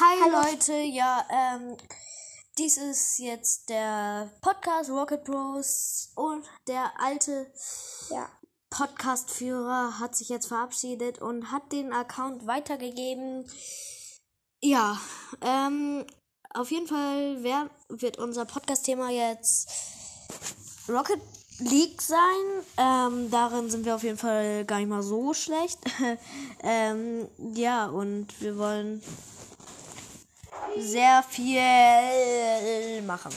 Hi. Leute, ja, ähm, dies ist jetzt der Podcast Rocket Bros und der alte ja. Podcast-Führer hat sich jetzt verabschiedet und hat den Account weitergegeben. Ja, ähm, auf jeden Fall wer, wird unser Podcast-Thema jetzt Rocket League sein. Ähm, darin sind wir auf jeden Fall gar nicht mal so schlecht. ähm, ja, und wir wollen sehr viel machen.